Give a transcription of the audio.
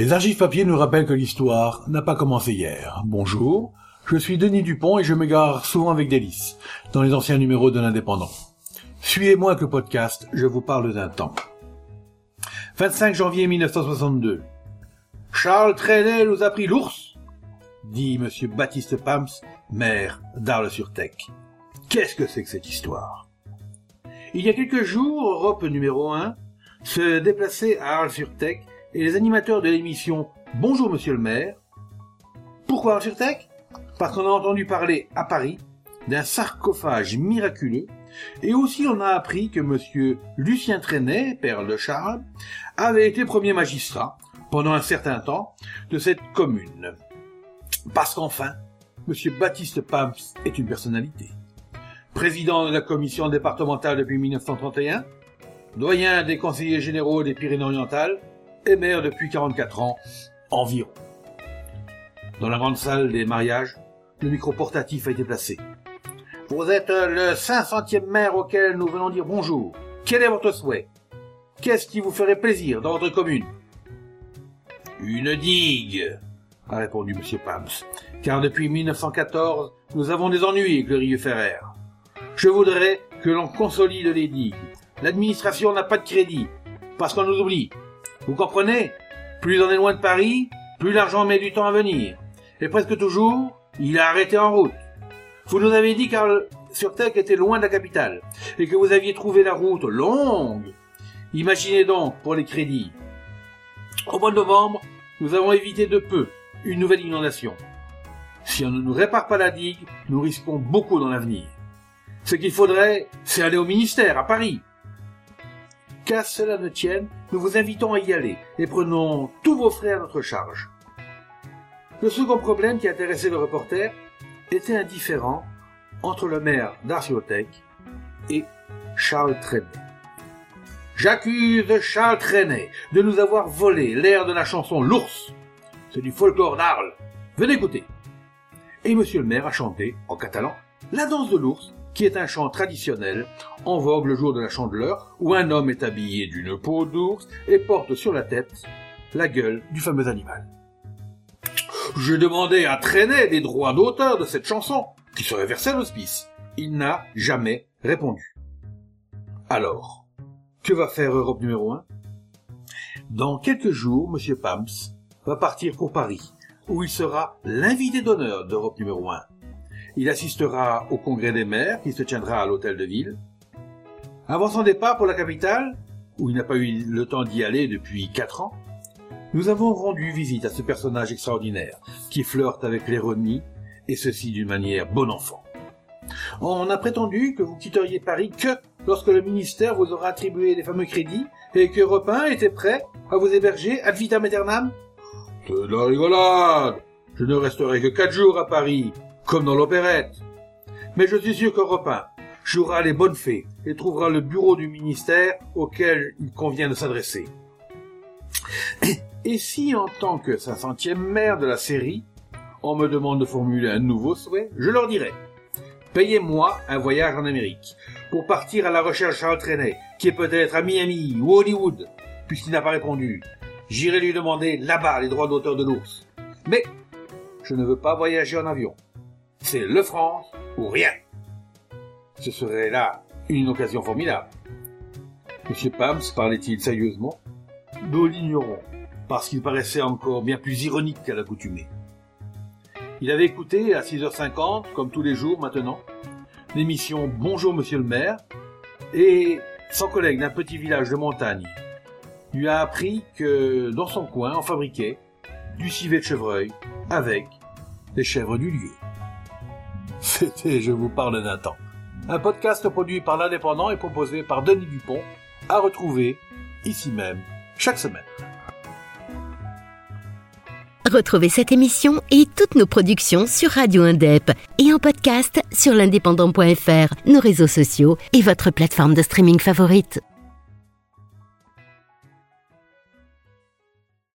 Les archives papier nous rappellent que l'histoire n'a pas commencé hier. Bonjour, je suis Denis Dupont et je m'égare souvent avec délice dans les anciens numéros de l'Indépendant. Suivez-moi avec le podcast, je vous parle d'un temps. 25 janvier 1962. Charles Trenet nous a pris l'ours, dit monsieur Baptiste Pams, maire d'Arles-sur-Tech. Qu'est-ce que c'est que cette histoire? Il y a quelques jours, Europe numéro 1 se déplaçait à Arles-sur-Tech et les animateurs de l'émission Bonjour Monsieur le maire. Pourquoi Arles-sur-Tech Parce qu'on a entendu parler à Paris d'un sarcophage miraculeux et aussi on a appris que monsieur Lucien Trenet, père de Charles, avait été premier magistrat pendant un certain temps de cette commune. Parce qu'enfin, monsieur Baptiste Pams est une personnalité. Président de la commission départementale depuis 1931, doyen des conseillers généraux des Pyrénées-Orientales et maire depuis 44 ans environ. Dans la grande salle des mariages, le micro portatif a été placé. Vous êtes le 500e maire auquel nous venons dire bonjour. Quel est votre souhait? Qu'est-ce qui vous ferait plaisir dans votre commune? Une digue, a répondu M. Pams, car depuis 1914, nous avons des ennuis avec le Rieux Ferrer. Je voudrais que l'on consolide les digues. L'administration n'a pas de crédit, parce qu'on nous oublie. Vous comprenez? Plus on est loin de Paris, plus l'argent met du temps à venir. Et presque toujours, il a arrêté en route. Vous nous avez dit qu'Arles sur Tech était loin de la capitale, et que vous aviez trouvé la route longue. Imaginez donc pour les crédits. Au mois de novembre, nous avons évité de peu une nouvelle inondation. Si on ne nous répare pas la digue, nous risquons beaucoup dans l'avenir. Ce qu'il faudrait, c'est aller au ministère, à Paris. Qu'à cela ne tienne, nous vous invitons à y aller et prenons tous vos frais à notre charge. Le second problème qui intéressait le reporter était indifférent entre le maire d'Arciotec et Charles Trenet. J'accuse Charles Trenet de nous avoir volé l'air de la chanson L'ours. C'est du folklore d'Arles. Venez écouter. Et monsieur le maire a chanté, en catalan, la danse de l'ours qui est un chant traditionnel en vogue le jour de la chandeleur, où un homme est habillé d'une peau d'ours et porte sur la tête la gueule du fameux animal. J'ai demandé à Trenet les droits d'auteur de cette chanson, qui serait versée à l'hospice. Il n'a jamais répondu. Alors, que va faire Europe numéro 1 Dans quelques jours, M. Pams va partir pour Paris, où il sera l'invité d'honneur d'Europe numéro 1. Il assistera au congrès des maires qui se tiendra à l'hôtel de ville. Avant son départ pour la capitale, où il n'a pas eu le temps d'y aller depuis quatre ans, nous avons rendu visite à ce personnage extraordinaire qui flirte avec l'ironie et ceci d'une manière bon enfant. On a prétendu que vous quitteriez Paris que lorsque le ministère vous aura attribué les fameux crédits et que Repin était prêt à vous héberger ad vitam aeternam. De la rigolade. Je ne resterai que quatre jours à Paris comme dans l'opérette. Mais je suis sûr que Repin jouera les bonnes fées et trouvera le bureau du ministère auquel il convient de s'adresser. Et si, en tant que 500e maire de la série, on me demande de formuler un nouveau souhait, je leur dirai Payez-moi un voyage en Amérique pour partir à la recherche de Charles Trenet, qui est peut-être à Miami ou Hollywood, puisqu'il n'a pas répondu. J'irai lui demander là-bas les droits d'auteur de l'ours. Mais je ne veux pas voyager en avion c'est le France ou rien. Ce serait là une occasion formidable. Monsieur Pams parlait-il sérieusement? Nous l'ignorons, parce qu'il paraissait encore bien plus ironique qu'à l'accoutumée. Il avait écouté à 6h50, comme tous les jours maintenant, l'émission Bonjour Monsieur le maire, et son collègue d'un petit village de montagne lui a appris que dans son coin on fabriquait du civet de chevreuil avec des chèvres du lieu. C'était Je vous parle d'un temps. Un podcast produit par l'Indépendant et proposé par Denis Dupont, à retrouver ici même chaque semaine. Retrouvez cette émission et toutes nos productions sur Radio Indep et en podcast sur l'indépendant.fr, nos réseaux sociaux et votre plateforme de streaming favorite.